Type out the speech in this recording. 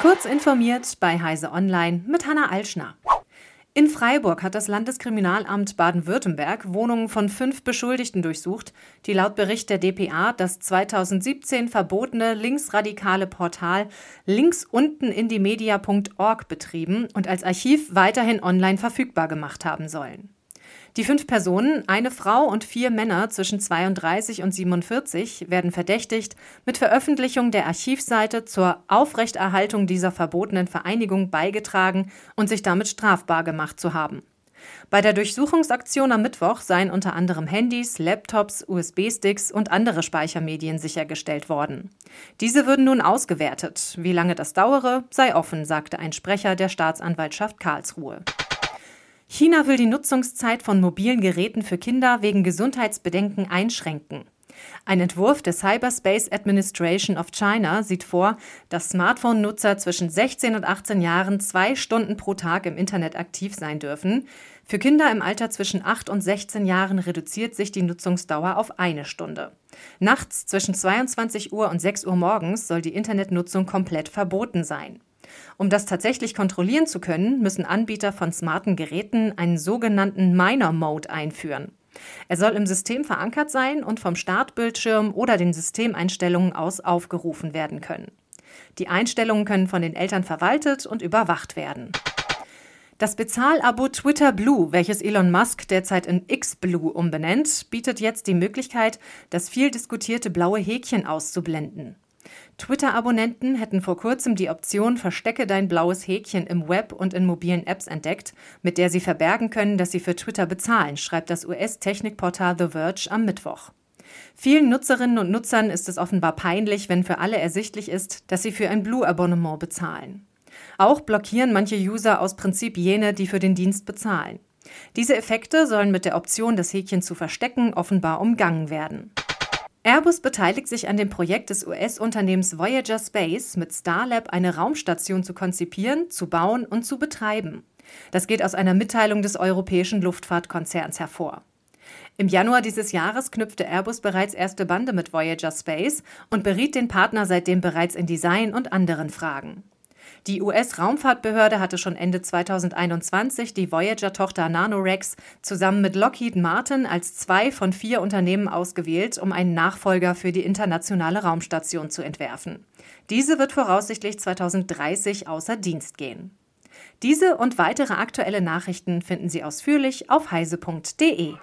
Kurz informiert bei Heise Online mit Hanna Alschner. In Freiburg hat das Landeskriminalamt Baden-Württemberg Wohnungen von fünf Beschuldigten durchsucht, die laut Bericht der dpa das 2017 verbotene linksradikale Portal linksuntenindimedia.org betrieben und als Archiv weiterhin online verfügbar gemacht haben sollen. Die fünf Personen, eine Frau und vier Männer zwischen 32 und 47, werden verdächtigt, mit Veröffentlichung der Archivseite zur Aufrechterhaltung dieser verbotenen Vereinigung beigetragen und sich damit strafbar gemacht zu haben. Bei der Durchsuchungsaktion am Mittwoch seien unter anderem Handys, Laptops, USB-Sticks und andere Speichermedien sichergestellt worden. Diese würden nun ausgewertet. Wie lange das dauere, sei offen, sagte ein Sprecher der Staatsanwaltschaft Karlsruhe. China will die Nutzungszeit von mobilen Geräten für Kinder wegen Gesundheitsbedenken einschränken. Ein Entwurf der Cyberspace Administration of China sieht vor, dass Smartphone-Nutzer zwischen 16 und 18 Jahren zwei Stunden pro Tag im Internet aktiv sein dürfen. Für Kinder im Alter zwischen 8 und 16 Jahren reduziert sich die Nutzungsdauer auf eine Stunde. Nachts zwischen 22 Uhr und 6 Uhr morgens soll die Internetnutzung komplett verboten sein. Um das tatsächlich kontrollieren zu können, müssen Anbieter von smarten Geräten einen sogenannten Minor Mode einführen. Er soll im System verankert sein und vom Startbildschirm oder den Systemeinstellungen aus aufgerufen werden können. Die Einstellungen können von den Eltern verwaltet und überwacht werden. Das Bezahlabo Twitter Blue, welches Elon Musk derzeit in X Blue umbenennt, bietet jetzt die Möglichkeit, das viel diskutierte blaue Häkchen auszublenden. Twitter-Abonnenten hätten vor kurzem die Option Verstecke dein blaues Häkchen im Web und in mobilen Apps entdeckt, mit der sie verbergen können, dass sie für Twitter bezahlen, schreibt das US-Technikportal The Verge am Mittwoch. Vielen Nutzerinnen und Nutzern ist es offenbar peinlich, wenn für alle ersichtlich ist, dass sie für ein Blue-Abonnement bezahlen. Auch blockieren manche User aus Prinzip jene, die für den Dienst bezahlen. Diese Effekte sollen mit der Option, das Häkchen zu verstecken, offenbar umgangen werden. Airbus beteiligt sich an dem Projekt des US-Unternehmens Voyager Space, mit Starlab eine Raumstation zu konzipieren, zu bauen und zu betreiben. Das geht aus einer Mitteilung des europäischen Luftfahrtkonzerns hervor. Im Januar dieses Jahres knüpfte Airbus bereits erste Bande mit Voyager Space und beriet den Partner seitdem bereits in Design und anderen Fragen. Die US-Raumfahrtbehörde hatte schon Ende 2021 die Voyager-Tochter Nanorex zusammen mit Lockheed Martin als zwei von vier Unternehmen ausgewählt, um einen Nachfolger für die internationale Raumstation zu entwerfen. Diese wird voraussichtlich 2030 außer Dienst gehen. Diese und weitere aktuelle Nachrichten finden Sie ausführlich auf heise.de.